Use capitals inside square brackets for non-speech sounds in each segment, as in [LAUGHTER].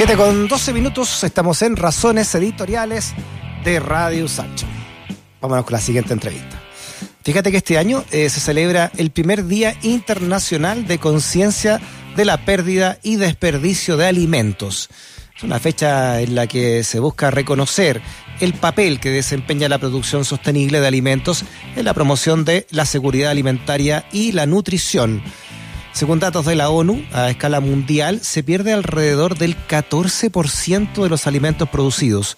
7 con 12 minutos, estamos en Razones Editoriales de Radio Sancho. Vámonos con la siguiente entrevista. Fíjate que este año eh, se celebra el primer Día Internacional de Conciencia de la Pérdida y Desperdicio de Alimentos. Es una fecha en la que se busca reconocer el papel que desempeña la producción sostenible de alimentos en la promoción de la seguridad alimentaria y la nutrición. Según datos de la ONU, a escala mundial se pierde alrededor del 14% de los alimentos producidos.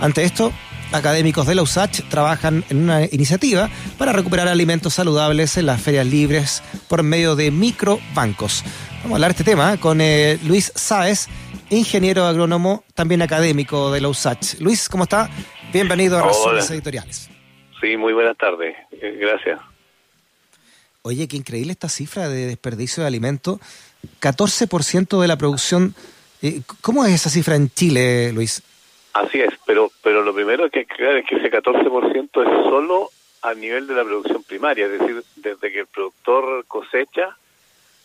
Ante esto, académicos de la USACH trabajan en una iniciativa para recuperar alimentos saludables en las ferias libres por medio de microbancos. Vamos a hablar de este tema con eh, Luis Sáez, ingeniero agrónomo, también académico de la USACH. Luis, ¿cómo está? Bienvenido a Razones Editoriales. Sí, muy buenas tardes. Eh, gracias. Oye, qué increíble esta cifra de desperdicio de alimentos. 14% de la producción. Eh, ¿Cómo es esa cifra en Chile, Luis? Así es, pero pero lo primero que hay que crear es que ese 14% es solo a nivel de la producción primaria, es decir, desde que el productor cosecha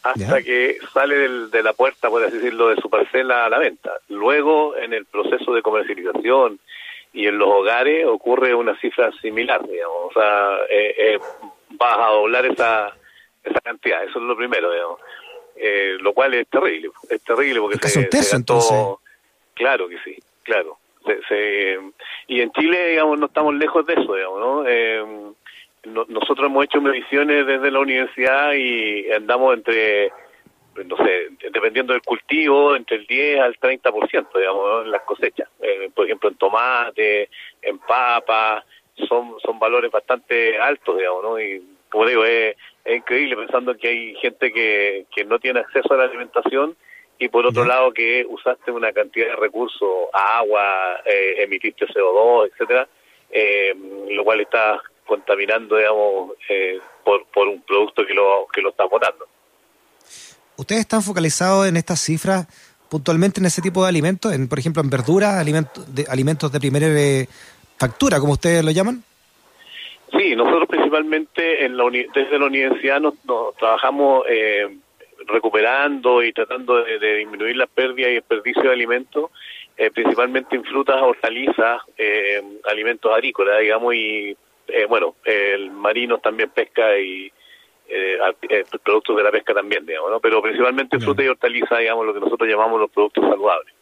hasta que sale de la puerta, por así decirlo, de su parcela a la venta. Luego, en el proceso de comercialización y en los hogares ocurre una cifra similar, digamos. O sea, eh, eh, vas a doblar esa, esa cantidad, eso es lo primero, digamos. Eh, lo cual es terrible, es terrible porque se, se entonces. Claro que sí, claro. Se, y en Chile, digamos, no estamos lejos de eso, digamos, ¿no? Eh, nosotros hemos hecho mediciones desde la universidad y andamos entre, no sé, dependiendo del cultivo, entre el 10 al 30%, digamos, en las cosechas. Eh, por ejemplo, en tomate, en papa, son son valores bastante altos, digamos, ¿no? Y como digo, es, es increíble pensando que hay gente que, que no tiene acceso a la alimentación y por otro lado que usaste una cantidad de recursos, agua, eh, emitiste CO2, etcétera, eh, lo cual está contaminando, digamos, eh, por, por un producto que lo, que lo está botando. ¿Ustedes están focalizados en estas cifras puntualmente en ese tipo de alimentos, en, por ejemplo, en verduras, alimentos de, alimentos de primera factura, como ustedes lo llaman? Sí, nosotros principalmente en la desde la universidad nos, trabajamos eh, recuperando y tratando de, disminuir la pérdida y desperdicio de alimentos, eh, principalmente en frutas, hortalizas, eh, alimentos agrícolas, digamos, y eh, bueno, el marino también pesca y productos de la pesca también, digamos, ¿no? Pero principalmente frutas y hortalizas, digamos, lo que nosotros llamamos los productos saludables.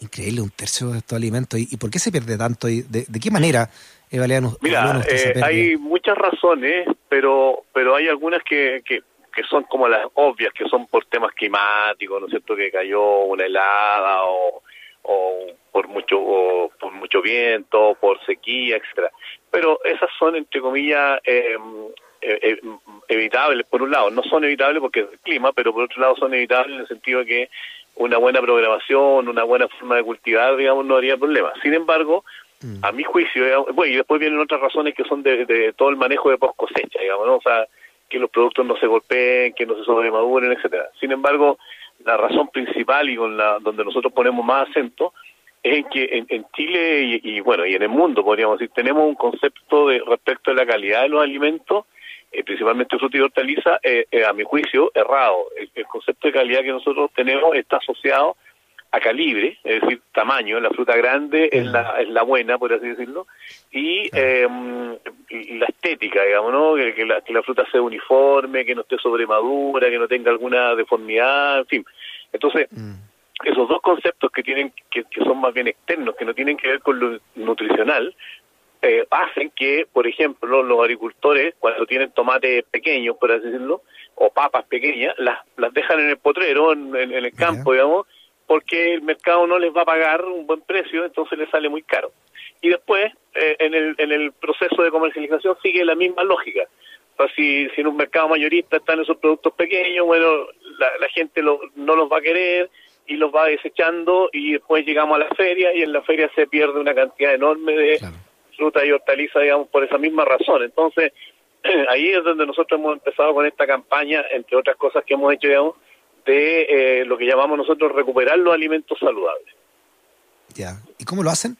Increíble, un tercio de estos alimentos. ¿Y, por qué se pierde tanto? ¿Y de, qué manera evalúan Mira, hay muchas razones, pero pero hay algunas que, que que son como las obvias, que son por temas climáticos, ¿no es cierto? Que cayó una helada o, o por mucho o por mucho viento, por sequía, etcétera. Pero esas son entre comillas eh, eh, evitables por un lado, no son evitables porque es el clima, pero por otro lado son evitables en el sentido de que una buena programación, una buena forma de cultivar, digamos, no haría problema. Sin embargo, mm. a mi juicio, bueno, y después vienen otras razones que son de, de todo el manejo de post cosecha, digamos, ¿no? O sea, que los productos no se golpeen, que no se sobremaduren, etcétera. Sin embargo, la razón principal y con la donde nosotros ponemos más acento es en que en, Chile y, bueno y en el mundo podríamos decir tenemos un concepto de respecto a la calidad de los alimentos, eh, principalmente fruta y hortaliza, eh, eh, a mi juicio errado. el, concepto de calidad que nosotros tenemos está asociado a calibre, es decir, tamaño, la fruta grande es la, es la buena, por así decirlo, y eh, la estética, digamos, ¿no? Que, la, que la fruta sea uniforme, que no esté sobremadura, que no tenga alguna deformidad, en fin. Entonces, mm. esos dos conceptos que tienen que, que, son más bien externos, que no tienen que ver con lo nutricional, eh, hacen que, por ejemplo, los agricultores, cuando tienen tomates pequeños, por así decirlo, o papas pequeñas, las, las dejan en el potrero, en, en, el campo, digamos, porque el mercado no les va a pagar un buen precio, entonces les sale muy caro. Y después, eh, en, el, en el proceso de comercialización sigue la misma lógica. O sea, si, si en un mercado mayorista están esos productos pequeños, bueno, la, gente no los va a querer y los va desechando y después llegamos a la feria y en la feria se pierde una cantidad enorme de fruta y hortalizas, digamos, por esa misma razón. Entonces, [CLEARS THROAT] ahí es donde nosotros hemos empezado con esta campaña, entre otras cosas que hemos hecho, digamos, de eh, lo que llamamos nosotros recuperar los alimentos saludables. Ya, ¿y cómo lo hacen?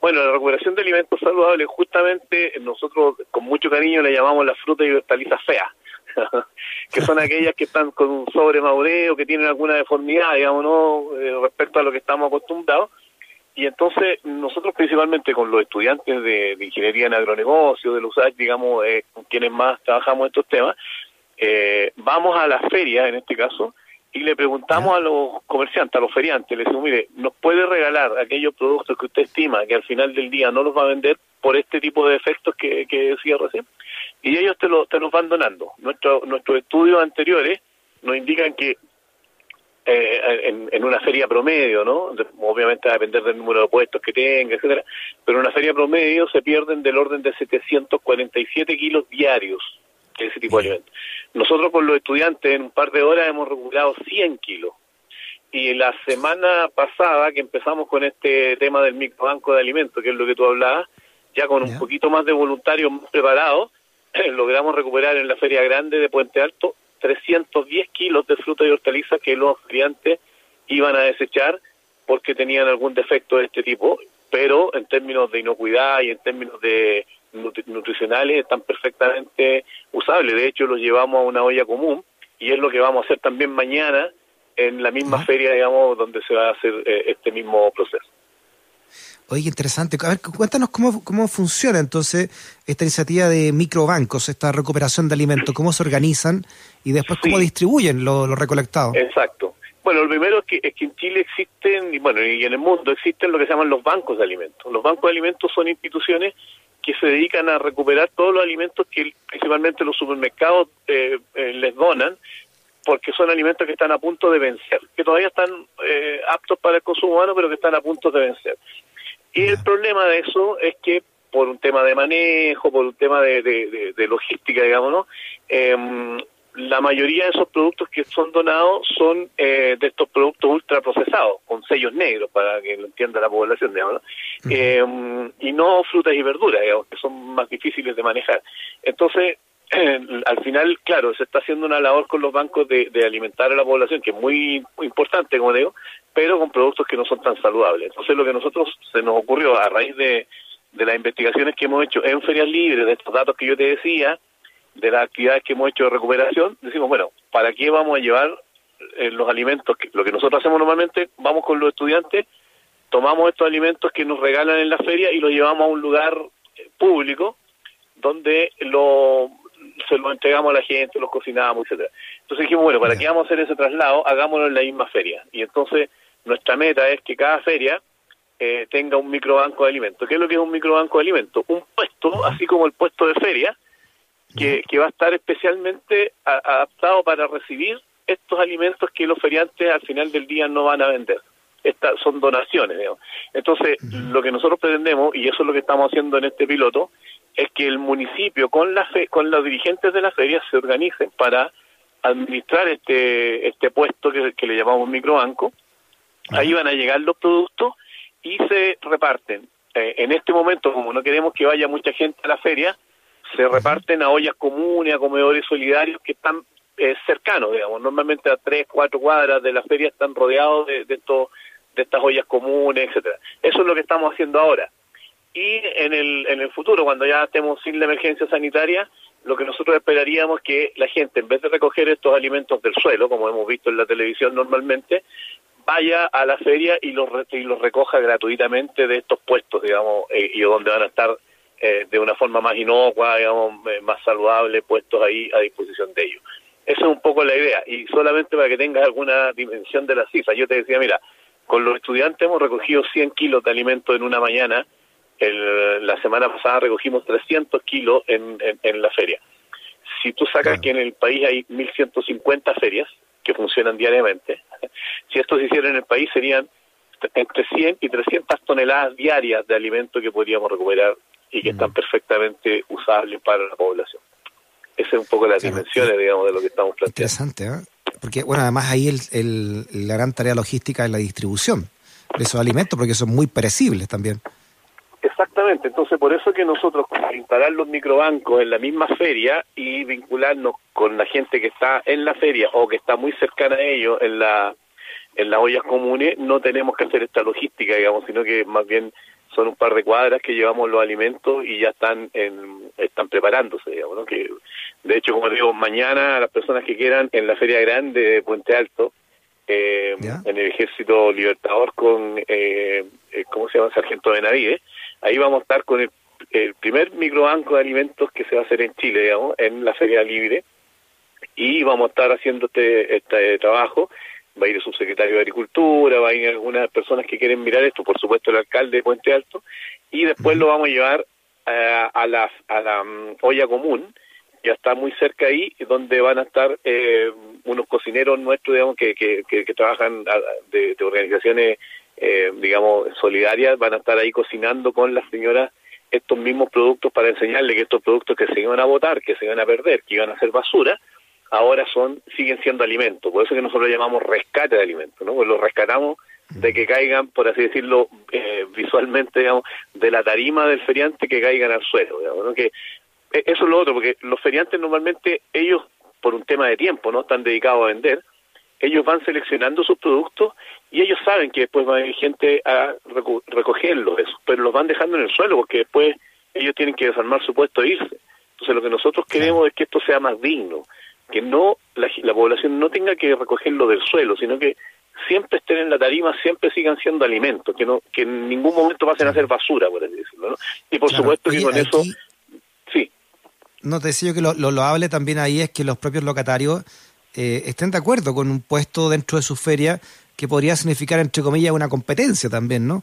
Bueno, la recuperación de alimentos saludables, justamente nosotros con mucho cariño le llamamos la fruta y hortalizas feas. [LAUGHS] que son aquellas que están con un sobremaureo, que tienen alguna deformidad, digamos, ¿no? Eh, respecto a lo que estamos acostumbrados. Y entonces nosotros principalmente con los estudiantes de, ingeniería en agronegocio, de los digamos, eh, con quienes más trabajamos estos temas, eh, vamos a la feria, en este caso, y le preguntamos a los comerciantes, a los feriantes, le decimos, mire, ¿nos puede regalar aquellos productos que usted estima que al final del día no los va a vender por este tipo de efectos que, que decía recién? Y ellos te, lo, te los van donando. Nuestro, nuestros estudios anteriores nos indican que eh, en, una feria promedio, ¿no? Obviamente va a depender del número de puestos que tenga, etcétera, pero en una feria promedio se pierden del orden de 747 kilos diarios de ese tipo de alimentos. Nosotros con los estudiantes en un par de horas hemos recuperado 100 kilos. Y la semana pasada que empezamos con este tema del microbanco de alimentos, que es lo que tú hablabas, ya con un poquito más de voluntarios más preparados, [CLEARS THROAT] logramos recuperar en la feria grande de Puente Alto 310 kilos de fruta y hortalizas que los feriantes iban a desechar porque tenían algún defecto de este tipo, pero en términos de inocuidad y en términos de nutricionales están perfectamente usables. De hecho, los llevamos a una olla común y es lo que vamos a hacer también mañana en la misma feria, digamos, donde se va a hacer eh, este mismo proceso. Oye, interesante. A ver, cuéntanos cómo, cómo funciona entonces esta iniciativa de microbancos, esta recuperación de alimentos, cómo se organizan y después cómo distribuyen lo, recolectado. Exacto. Bueno, lo primero es que, es que en Chile existen, y bueno, y en el mundo existen lo que se llaman los bancos de alimentos. Los bancos de alimentos son instituciones que se dedican a recuperar todos los alimentos que principalmente los supermercados eh, eh, les donan, porque son alimentos que están a punto de vencer, que todavía están eh, aptos para el consumo humano, pero que están a punto de vencer. Y el problema de eso es que por un tema de manejo, por un tema de, logística, digamos, ¿no? Em, la mayoría de esos productos que son donados son eh, de estos productos ultraprocesados, con sellos negros, para que lo entienda la población, digamos, ¿no? Em, y no frutas y verduras, digamos, que son más difíciles de manejar. Entonces, al final, claro, se está haciendo una labor con los bancos de, alimentar a la población, que es muy, importante, como digo, pero con productos que no son tan saludables. Entonces, lo que nosotros se nos ocurrió a raíz de, las investigaciones que hemos hecho en ferias libres, de estos datos que yo te decía, de las actividades que hemos hecho de recuperación, decimos, bueno, ¿para qué vamos a llevar eh, los alimentos? Que, lo que nosotros hacemos normalmente, vamos con los estudiantes, tomamos estos alimentos que nos regalan en la feria y los llevamos a un lugar eh, público donde lo, se lo entregamos a la gente, los cocinamos, etcétera. Entonces dijimos, bueno, ¿para qué vamos a hacer ese traslado? Hagámoslo en la misma feria. Y entonces nuestra meta es que cada feria eh, tenga un microbanco de alimentos. ¿Qué es lo que es un microbanco de alimentos? Un puesto, así como el puesto de feria, que, que va a estar especialmente adaptado para recibir estos alimentos que los feriantes al final del día no van a vender. Estas son donaciones. Digamos. Entonces, lo que nosotros pretendemos, y eso es lo que estamos haciendo en este piloto, es que el municipio con la fe, con los dirigentes de la feria se organicen para administrar este este puesto que, le llamamos microbanco. Ahí van a llegar los productos y se reparten. Eh, en este momento, como no queremos que vaya mucha gente a la feria, se reparten a ollas comunes, a comedores solidarios que están eh, cercanos, digamos. Normalmente a tres, cuatro cuadras de la feria están rodeados de, de, estos, de estas ollas comunes, etcétera. Eso es lo que estamos haciendo ahora y en el, en el futuro, cuando ya estemos sin la emergencia sanitaria, lo que nosotros esperaríamos es que la gente, en vez de recoger estos alimentos del suelo, como hemos visto en la televisión normalmente, vaya a la feria y los, y los recoja gratuitamente de estos puestos, digamos, eh, y donde van a estar eh, de una forma más inocua, digamos, eh, más saludable, puestos ahí a disposición de ellos. Esa es un poco la idea, y solamente para que tengas alguna dimensión de la cifra. Yo te decía, mira, con los estudiantes hemos recogido 100 kilos de alimentos en una mañana, el, la semana pasada recogimos 300 kilos en, en, la feria. Si tú sacas que en el país hay 1.150 ferias que funcionan diariamente, [LAUGHS] si esto se hiciera en el país serían entre 100 y 300 toneladas diarias de alimento que podríamos recuperar y que están perfectamente usables para la población. Esa es un poco la dimensiones, digamos, de lo que estamos planteando. Interesante, ¿eh? Porque, bueno, además ahí el, el, la gran tarea logística es la distribución de esos alimentos, porque son muy perecibles también. Exactamente, entonces por eso que nosotros instalar los microbancos en la misma feria y vincularnos con la gente que está en la feria o que está muy cercana a ellos en la en las ollas comunes, no tenemos que hacer esta logística, digamos, sino que más bien son un par de cuadras que llevamos los alimentos y ya están en, están preparándose, digamos, ¿no? que De hecho, como digo, mañana las personas que quieran en la Feria Grande de Puente Alto, eh, en el Ejército Libertador con, eh, eh, ¿cómo se llama? Sargento Benavides, ahí vamos a estar con el, primer microbanco de alimentos que se va a hacer en Chile, digamos, en la Feria Libre, y vamos a estar haciendo este, este trabajo. Va a ir el subsecretario de Agricultura, va a ir algunas personas que quieren mirar esto, por supuesto el alcalde de Puente Alto, y después lo vamos a llevar a la, a la mm, olla común, ya está muy cerca ahí, donde van a estar eh, unos cocineros nuestros, digamos, que, que, que, trabajan de, organizaciones, eh, digamos, solidarias, van a estar ahí cocinando con las señoras estos mismos productos para enseñarle que estos productos que se iban a botar, que se iban a perder, que iban a ser basura, ahora son siguen siendo alimentos. Por eso que nosotros llamamos rescate de alimentos, ¿no? Pues los rescatamos de que caigan, por así decirlo, eh, visualmente, digamos, de la tarima del feriante que caigan al suelo, digamos. Que e, eso es lo otro, porque los feriantes normalmente, ellos, por un tema de tiempo, no están dedicados a vender, ellos van seleccionando sus productos y ellos saben que después va a ir gente a recogerlos, eso, pero los van dejando en el suelo porque después ellos tienen que desarmar su puesto e irse. Entonces lo que nosotros queremos es que esto sea más digno, que no la, la población no tenga que recogerlo del suelo, sino que siempre estén en la tarima, siempre sigan siendo alimentos, que no que en ningún momento pasen a ser basura, por así decirlo. ¿no? Y por supuesto que con eso... Sí. No, te decía yo que lo, lo hable también ahí es que los propios locatarios eh, estén de acuerdo con un puesto dentro de su feria que podría significar, entre comillas, una competencia también, ¿no?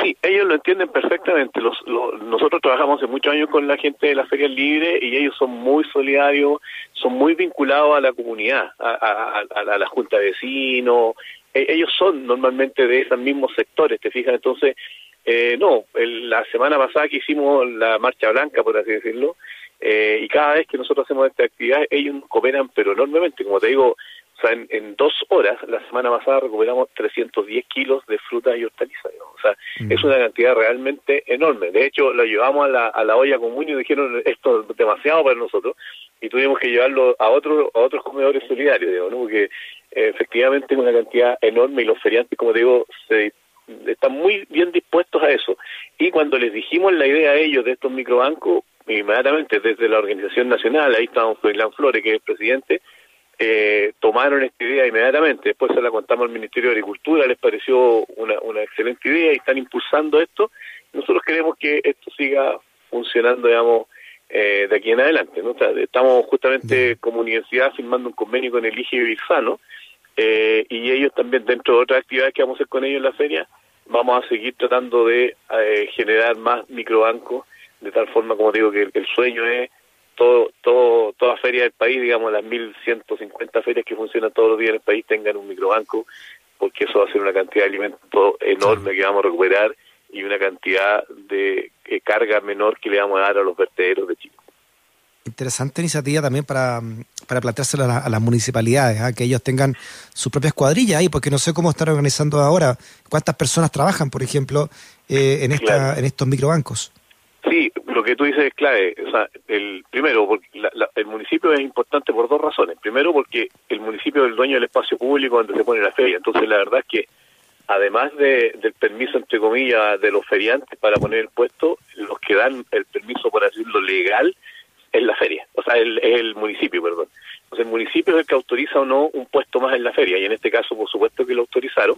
Sí, ellos lo entienden perfectamente. Los, nosotros trabajamos hace muchos años con la gente de la Feria Libre y ellos son muy solidarios, son muy vinculados a la comunidad, a, la Junta de Vecinos. E, ellos son normalmente de esos mismos sectores, ¿te fijas? Entonces, eh, no, la semana pasada que hicimos la Marcha Blanca, por así decirlo, eh, y cada vez que nosotros hacemos esta actividad, ellos cooperan, pero enormemente. Como te digo, o sea, en, dos horas, la semana pasada recuperamos 310 kilos de frutas y hortalizas. O sea, mm. es una cantidad realmente enorme. De hecho, lo llevamos a la, a la olla común y dijeron, esto es demasiado para nosotros, y tuvimos que llevarlo a, otros a otros comedores solidarios, digo, ¿no? porque eh, efectivamente es una cantidad enorme y los feriantes, como digo, se, están muy bien dispuestos a eso. Y cuando les dijimos la idea a ellos de estos microbancos, inmediatamente desde la organización nacional, ahí estamos Froilán Flores, que es el presidente, eh, tomaron esta idea inmediatamente, después se la contamos al Ministerio de Agricultura, les pareció una, una excelente idea y están impulsando esto. Nosotros queremos que esto siga funcionando, digamos, eh, de aquí en adelante. ¿no? estamos justamente como universidad firmando un convenio con el IGE Birzano eh, y ellos también, dentro de otras actividades que vamos a hacer con ellos en la feria, vamos a seguir tratando de eh, generar más microbancos, de tal forma, como digo, que el sueño es todo, todo, toda feria del país, digamos las 1.150 ferias que funcionan todos los días en el país tengan un microbanco, porque eso va a ser una cantidad de alimentos enorme que vamos a recuperar y una cantidad de eh, carga menor que le vamos a dar a los vertederos de Chile. Interesante iniciativa también para, para planteárselo a, las municipalidades, ¿ah? que ellos tengan sus propias cuadrillas ahí, porque no sé cómo están organizando ahora, cuántas personas trabajan, por ejemplo, eh, en, esta, en estos microbancos. Sí, lo que tú dices es clave. O sea, el, primero, porque el municipio es importante por dos razones. Primero, porque el municipio es el dueño del espacio público donde se pone la feria. Entonces, la verdad es que, además de, del permiso, entre comillas, de los feriantes para poner el puesto, los que dan el permiso, por decirlo legal, es la feria. O sea, es el municipio, perdón. Entonces, el municipio es el que autoriza o no un puesto más en la feria. Y en este caso, por supuesto que lo autorizaron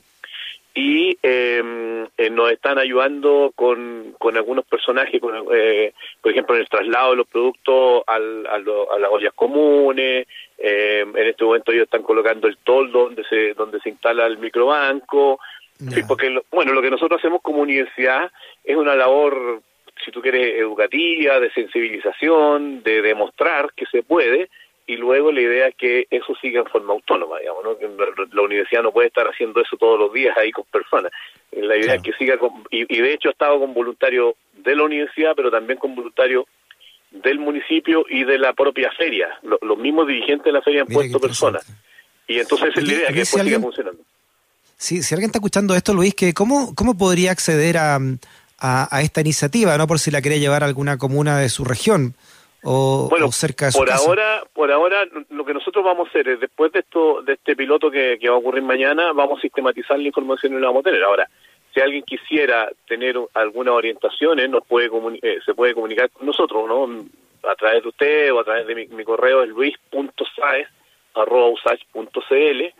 y em, eh, nos están ayudando con, con algunos personajes, con, eh, por ejemplo, en el traslado de los productos al, a, las ollas comunes. Em, en este momento ellos están colocando el toldo donde se donde se instala el microbanco. porque bueno, lo que nosotros hacemos como universidad es una labor, si tú quieres, educativa, de sensibilización, de demostrar que se puede y luego la idea es que eso siga en forma autónoma, digamos, ¿no? que la universidad no puede estar haciendo eso todos los días ahí con personas. La idea es que siga, con, y, de hecho ha estado con voluntarios de la universidad, pero también con voluntarios del municipio y de la propia feria. los mismos dirigentes de la feria han puesto personas. Y entonces es la idea que después siga funcionando. Sí, si alguien está escuchando esto, Luis, que ¿cómo, cómo podría acceder a, a, a esta iniciativa? no Por si la quería llevar a alguna comuna de su región bueno, cerca por ahora por ahora lo que nosotros vamos a hacer es después de esto de este piloto que, va a ocurrir mañana vamos a sistematizar la información y la vamos a tener. Ahora si alguien quisiera tener alguna orientación nos puede eh, se puede comunicar con nosotros no a través de usted o a través de mi, correo es luis.saez.usach.cl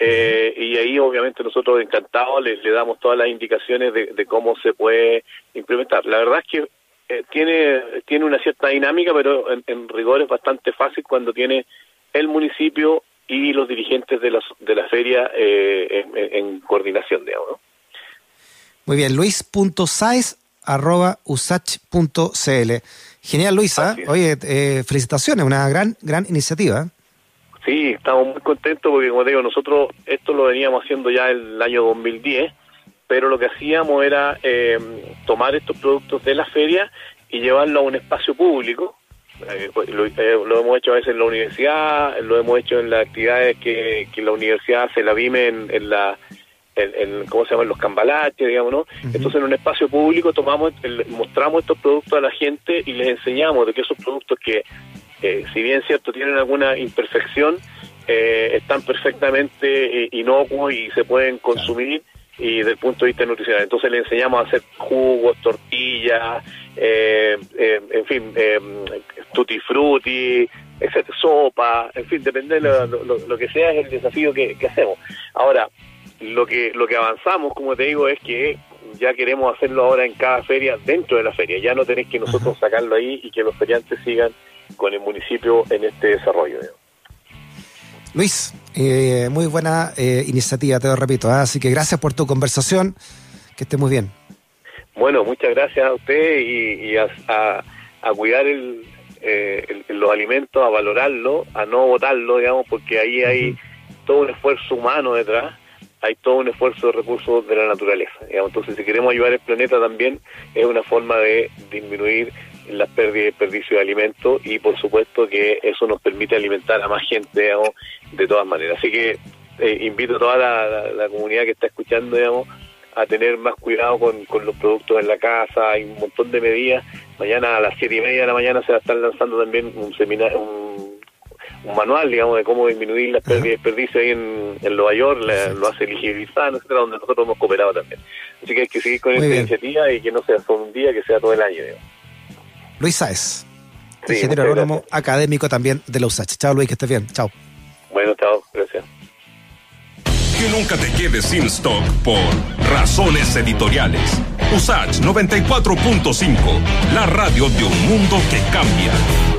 eh, y ahí obviamente nosotros encantados le, damos todas las indicaciones de, cómo se puede implementar. La verdad es que eh, tiene, tiene una cierta dinámica, pero en, rigor es bastante fácil cuando tiene el municipio y los dirigentes de la, de la feria eh, en, coordinación, digamos. ¿no? Muy bien, luis.saiz.usach.cl. Genial, Luisa. Oye, eh, felicitaciones, una gran, gran iniciativa. Sí, estamos muy contentos porque, como te digo, nosotros esto lo veníamos haciendo ya el año 2010, pero lo que hacíamos era eh, tomar estos productos de la feria y llevarlo a un espacio público. Eh, pues, lo, hemos hecho a veces en la universidad, lo hemos hecho en las actividades que, que la universidad hace la VIME en la en, ¿cómo se llaman? Los cambalaches, digamos, ¿no? Entonces en un espacio público tomamos, mostramos estos productos a la gente y les enseñamos de que esos productos que, eh, si bien cierto, tienen alguna imperfección, eh, están perfectamente eh, inocuos y se pueden consumir y desde el punto de vista nutricional. Entonces le enseñamos a hacer jugos, tortillas, en fin, tutti frutti, sopa, en fin, depende de lo, que sea, es el desafío que hacemos. Ahora, lo que lo que avanzamos, como te digo, es que ya queremos hacerlo ahora en cada feria dentro de la feria. Ya no tenéis que nosotros sacarlo ahí y que los feriantes sigan con el municipio en este desarrollo. Luis, eh, muy buena eh, iniciativa, te lo repito. ¿ah? Así que gracias por tu conversación. Que esté muy bien. Bueno, muchas gracias a usted y, a, a, cuidar eh, el, los alimentos, a valorarlo, a no botarlo, digamos, porque ahí hay todo un esfuerzo humano detrás hay todo un esfuerzo de recursos de la naturaleza. Entonces, si queremos ayudar al planeta también, es una forma de disminuir las pérdidas y desperdicio de alimentos y, por supuesto, que eso nos permite alimentar a más gente, digamos, de todas maneras. Así que eh, invito a toda la, comunidad que está escuchando, digamos, a tener más cuidado con, con los productos en la casa. Hay un montón de medidas. Mañana a las siete y media de la mañana se va a estar lanzando también un seminario, un un manual, digamos, de cómo disminuir las pérdidas y desperdicios ahí en, en Nueva York, lo hace Eligibilizar, etcétera, donde nosotros hemos cooperado también. Así que hay que seguir con esta iniciativa y que no sea solo un día, que sea todo el año. Digamos. Luis Sáez, ingeniero agrónomo académico también de la USACH. Chao Luis, que estés bien. Chao. Bueno, chao, gracias. Que nunca te quedes sin stock por razones editoriales. USACH 94.5, la radio de un mundo que cambia.